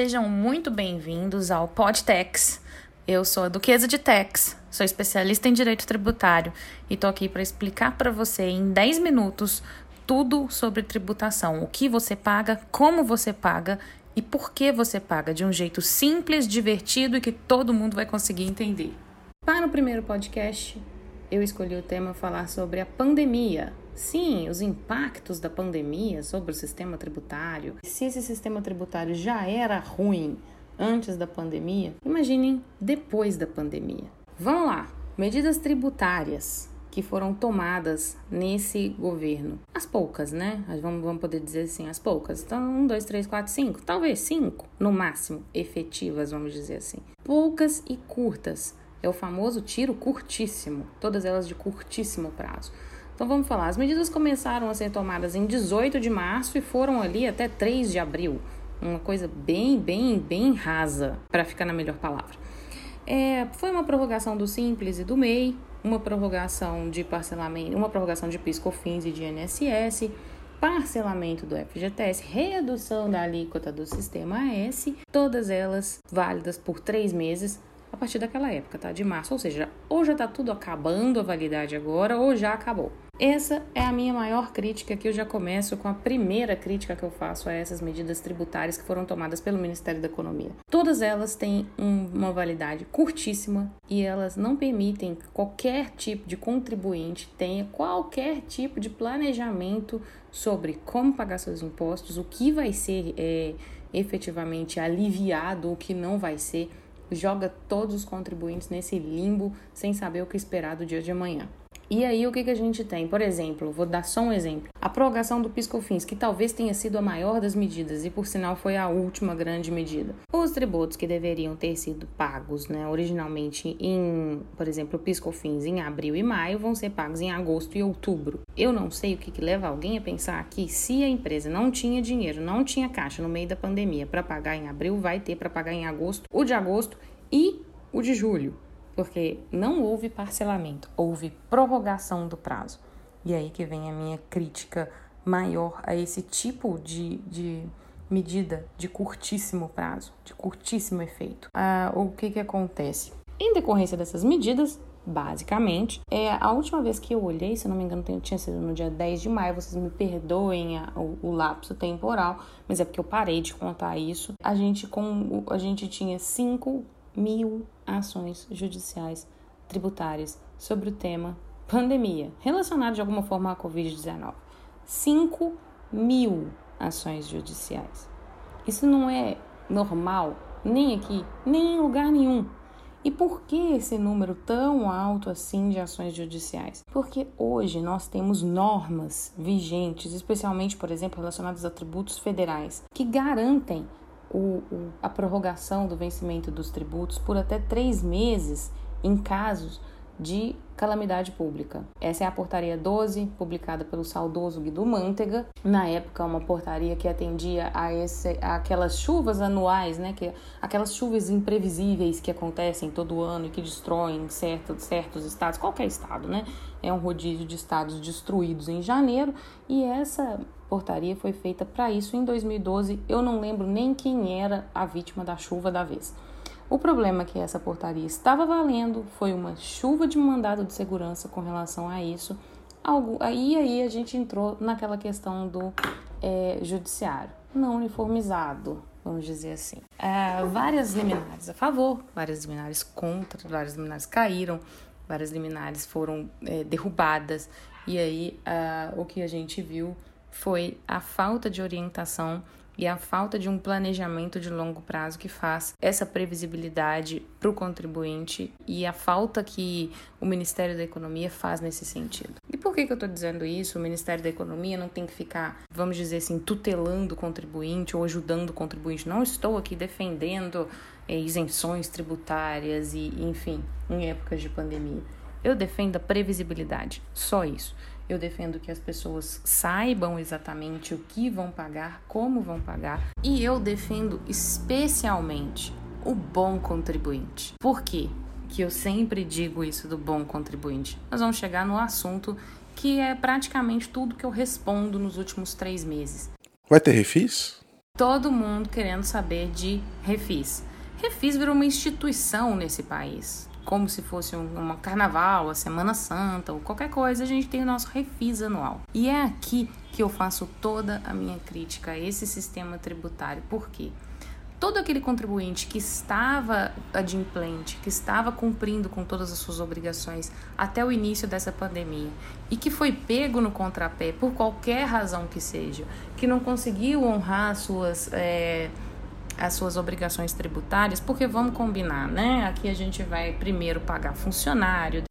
Sejam muito bem-vindos ao Podtex. Eu sou a Duquesa de Tex, sou especialista em direito tributário e tô aqui para explicar para você em 10 minutos tudo sobre tributação, o que você paga, como você paga e por que você paga de um jeito simples, divertido e que todo mundo vai conseguir entender. Para o primeiro podcast, eu escolhi o tema falar sobre a pandemia. Sim, os impactos da pandemia sobre o sistema tributário. Se esse sistema tributário já era ruim antes da pandemia, imaginem depois da pandemia. Vamos lá, medidas tributárias que foram tomadas nesse governo. As poucas, né? Vamos, vamos poder dizer assim, as poucas. Então, um, dois, três, quatro, cinco, talvez cinco, no máximo, efetivas, vamos dizer assim. Poucas e curtas é o famoso tiro curtíssimo, todas elas de curtíssimo prazo. Então vamos falar, as medidas começaram a ser tomadas em 18 de março e foram ali até 3 de abril. Uma coisa bem, bem, bem rasa, para ficar na melhor palavra. É, foi uma prorrogação do Simples e do MEI, uma prorrogação de parcelamento, uma prorrogação de PIS/COFINS e de INSS, parcelamento do FGTS, redução da alíquota do Sistema S, todas elas válidas por três meses, a partir daquela época, tá? De março. Ou seja, ou já tá tudo acabando a validade agora, ou já acabou. Essa é a minha maior crítica, que eu já começo com a primeira crítica que eu faço a essas medidas tributárias que foram tomadas pelo Ministério da Economia. Todas elas têm uma validade curtíssima e elas não permitem que qualquer tipo de contribuinte tenha qualquer tipo de planejamento sobre como pagar seus impostos, o que vai ser é, efetivamente aliviado, o que não vai ser joga todos os contribuintes nesse limbo sem saber o que esperar do dia de amanhã. E aí, o que, que a gente tem? Por exemplo, vou dar só um exemplo. A prorrogação do PiscoFins, que talvez tenha sido a maior das medidas e, por sinal, foi a última grande medida. Os tributos que deveriam ter sido pagos né, originalmente em, por exemplo, PiscoFins em abril e maio, vão ser pagos em agosto e outubro. Eu não sei o que, que leva alguém a pensar que se a empresa não tinha dinheiro, não tinha caixa no meio da pandemia para pagar em abril, vai ter para pagar em agosto, o de agosto e o de julho porque não houve parcelamento, houve prorrogação do prazo. E aí que vem a minha crítica maior a esse tipo de, de medida de curtíssimo prazo, de curtíssimo efeito. Ah, o que, que acontece? Em decorrência dessas medidas, basicamente, é a última vez que eu olhei, se não me engano, tinha sido no dia 10 de maio, vocês me perdoem a, o, o, lapso temporal, mas é porque eu parei de contar isso. A gente, com, a gente tinha cinco mil ações judiciais tributárias sobre o tema pandemia, relacionado de alguma forma à Covid-19. 5 mil ações judiciais. Isso não é normal, nem aqui, nem em lugar nenhum. E por que esse número tão alto assim de ações judiciais? Porque hoje nós temos normas vigentes, especialmente, por exemplo, relacionadas a tributos federais, que garantem o, o, a prorrogação do vencimento dos tributos por até três meses em casos de calamidade pública. Essa é a portaria 12, publicada pelo saudoso Guido Mantega. Na época, uma portaria que atendia a, esse, a aquelas chuvas anuais, né, que, aquelas chuvas imprevisíveis que acontecem todo ano e que destroem certo, certos estados, qualquer estado, né? É um rodízio de estados destruídos em janeiro e essa portaria foi feita para isso em 2012. Eu não lembro nem quem era a vítima da chuva da vez. O problema é que essa portaria estava valendo foi uma chuva de mandado de segurança com relação a isso. Algo, aí, aí a gente entrou naquela questão do é, judiciário não uniformizado, vamos dizer assim. É, várias liminares a favor, várias liminares contra, várias liminares caíram, várias liminares foram é, derrubadas. E aí uh, o que a gente viu foi a falta de orientação e a falta de um planejamento de longo prazo que faz essa previsibilidade para o contribuinte e a falta que o Ministério da Economia faz nesse sentido. E por que, que eu estou dizendo isso? O Ministério da Economia não tem que ficar, vamos dizer assim, tutelando o contribuinte ou ajudando o contribuinte. Não estou aqui defendendo é, isenções tributárias e, enfim, em épocas de pandemia. Eu defendo a previsibilidade, só isso. Eu defendo que as pessoas saibam exatamente o que vão pagar, como vão pagar, e eu defendo especialmente o bom contribuinte. Por quê? Que eu sempre digo isso do bom contribuinte. Nós vamos chegar no assunto que é praticamente tudo que eu respondo nos últimos três meses. Vai ter refis? todo mundo querendo saber de refis. Refis virou uma instituição nesse país. Como se fosse um, um carnaval, a Semana Santa ou qualquer coisa, a gente tem o nosso refis anual. E é aqui que eu faço toda a minha crítica a esse sistema tributário. Por quê? todo aquele contribuinte que estava adimplente, que estava cumprindo com todas as suas obrigações até o início dessa pandemia e que foi pego no contrapé por qualquer razão que seja, que não conseguiu honrar as suas. É, as suas obrigações tributárias, porque vamos combinar, né? Aqui a gente vai primeiro pagar funcionário,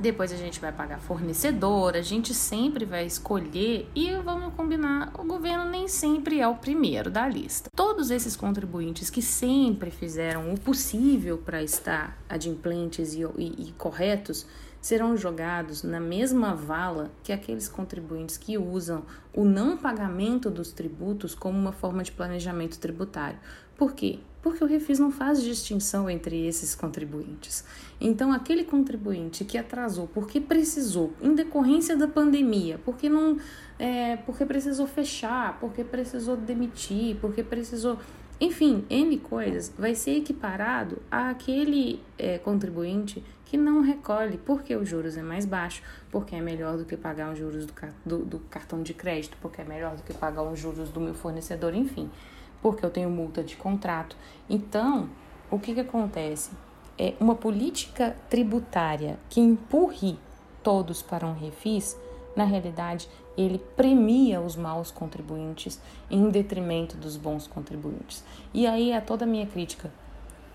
depois a gente vai pagar fornecedor, a gente sempre vai escolher e vamos combinar, o governo nem sempre é o primeiro da lista. Todos esses contribuintes que sempre fizeram o possível para estar adimplentes e, e, e corretos serão jogados na mesma vala que aqueles contribuintes que usam o não pagamento dos tributos como uma forma de planejamento tributário. Por quê? Porque o refis não faz distinção entre esses contribuintes. Então, aquele contribuinte que atrasou porque precisou, em decorrência da pandemia, porque não, é, porque precisou fechar, porque precisou demitir, porque precisou, enfim, n coisas, vai ser equiparado àquele é, contribuinte que não recolhe porque os juros é mais baixo, porque é melhor do que pagar os juros do, do, do cartão de crédito, porque é melhor do que pagar os juros do meu fornecedor, enfim porque eu tenho multa de contrato. Então, o que, que acontece? É uma política tributária que empurre todos para um refis, na realidade, ele premia os maus contribuintes em detrimento dos bons contribuintes. E aí é toda a minha crítica.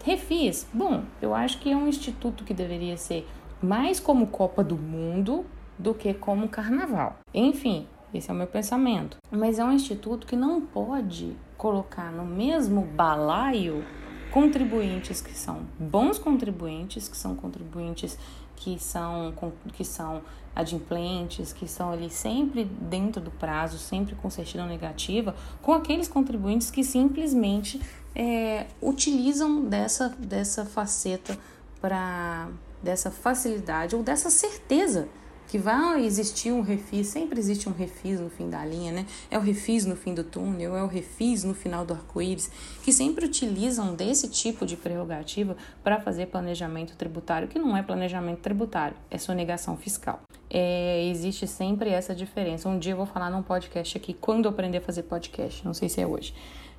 Refis, bom, eu acho que é um instituto que deveria ser mais como Copa do Mundo do que como Carnaval. Enfim, esse é o meu pensamento. Mas é um instituto que não pode colocar no mesmo balaio contribuintes que são bons contribuintes, que são contribuintes que são, que são adimplentes, que estão ali sempre dentro do prazo, sempre com certidão negativa, com aqueles contribuintes que simplesmente é, utilizam dessa, dessa faceta para dessa facilidade ou dessa certeza que vai existir um refis, sempre existe um refis no fim da linha, né? É o refis no fim do túnel, é o refis no final do arco-íris, que sempre utilizam desse tipo de prerrogativa para fazer planejamento tributário, que não é planejamento tributário, é sonegação fiscal. É, existe sempre essa diferença. Um dia eu vou falar num podcast aqui, quando eu aprender a fazer podcast, não sei se é hoje.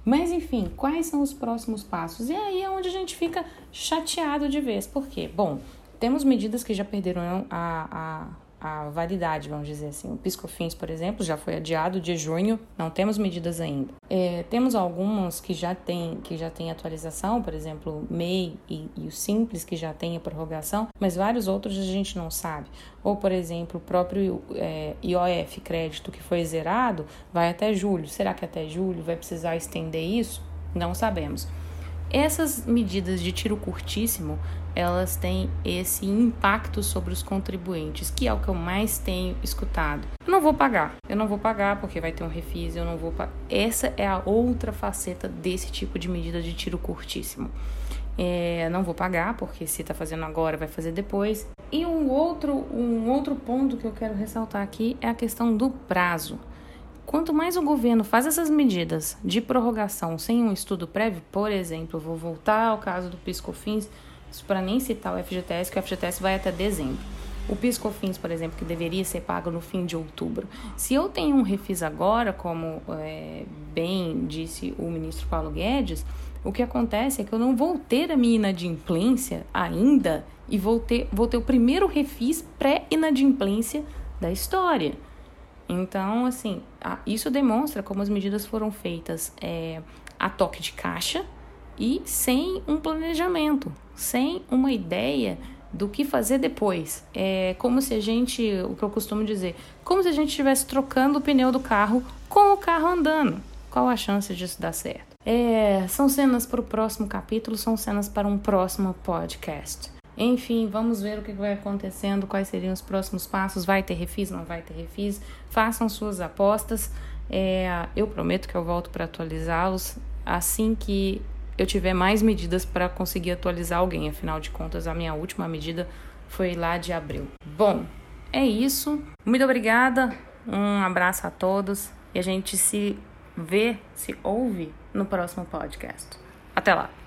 Mas enfim, quais são os próximos passos? E aí é onde a gente fica chateado de vez. Por quê? Bom, temos medidas que já perderam a, a a validade, vamos dizer assim. O Piscofins, por exemplo, já foi adiado de junho, não temos medidas ainda. É, temos alguns que já têm que já tem atualização, por exemplo, o MEI e, e o Simples, que já tem a prorrogação, mas vários outros a gente não sabe. Ou, por exemplo, o próprio é, IOF crédito que foi zerado vai até julho. Será que até julho vai precisar estender isso? Não sabemos. Essas medidas de tiro curtíssimo, elas têm esse impacto sobre os contribuintes, que é o que eu mais tenho escutado. Eu não vou pagar, eu não vou pagar porque vai ter um refis, eu não vou pagar. Essa é a outra faceta desse tipo de medida de tiro curtíssimo. É, não vou pagar porque se está fazendo agora vai fazer depois. E um outro, um outro ponto que eu quero ressaltar aqui é a questão do prazo. Quanto mais o governo faz essas medidas de prorrogação sem um estudo prévio, por exemplo, vou voltar ao caso do Piscofins, para nem citar o FGTS, que o FGTS vai até dezembro. O Piscofins, por exemplo, que deveria ser pago no fim de outubro. Se eu tenho um refis agora, como é, bem disse o ministro Paulo Guedes, o que acontece é que eu não vou ter a minha inadimplência ainda e vou ter, vou ter o primeiro refis pré-inadimplência da história. Então, assim, isso demonstra como as medidas foram feitas é, a toque de caixa e sem um planejamento, sem uma ideia do que fazer depois. É como se a gente, o que eu costumo dizer, como se a gente estivesse trocando o pneu do carro com o carro andando. Qual a chance disso dar certo? É, são cenas para o próximo capítulo, são cenas para um próximo podcast. Enfim, vamos ver o que vai acontecendo, quais seriam os próximos passos. Vai ter refis, não vai ter refis? Façam suas apostas. É, eu prometo que eu volto para atualizá-los assim que eu tiver mais medidas para conseguir atualizar alguém. Afinal de contas, a minha última medida foi lá de abril. Bom, é isso. Muito obrigada. Um abraço a todos e a gente se vê, se ouve no próximo podcast. Até lá!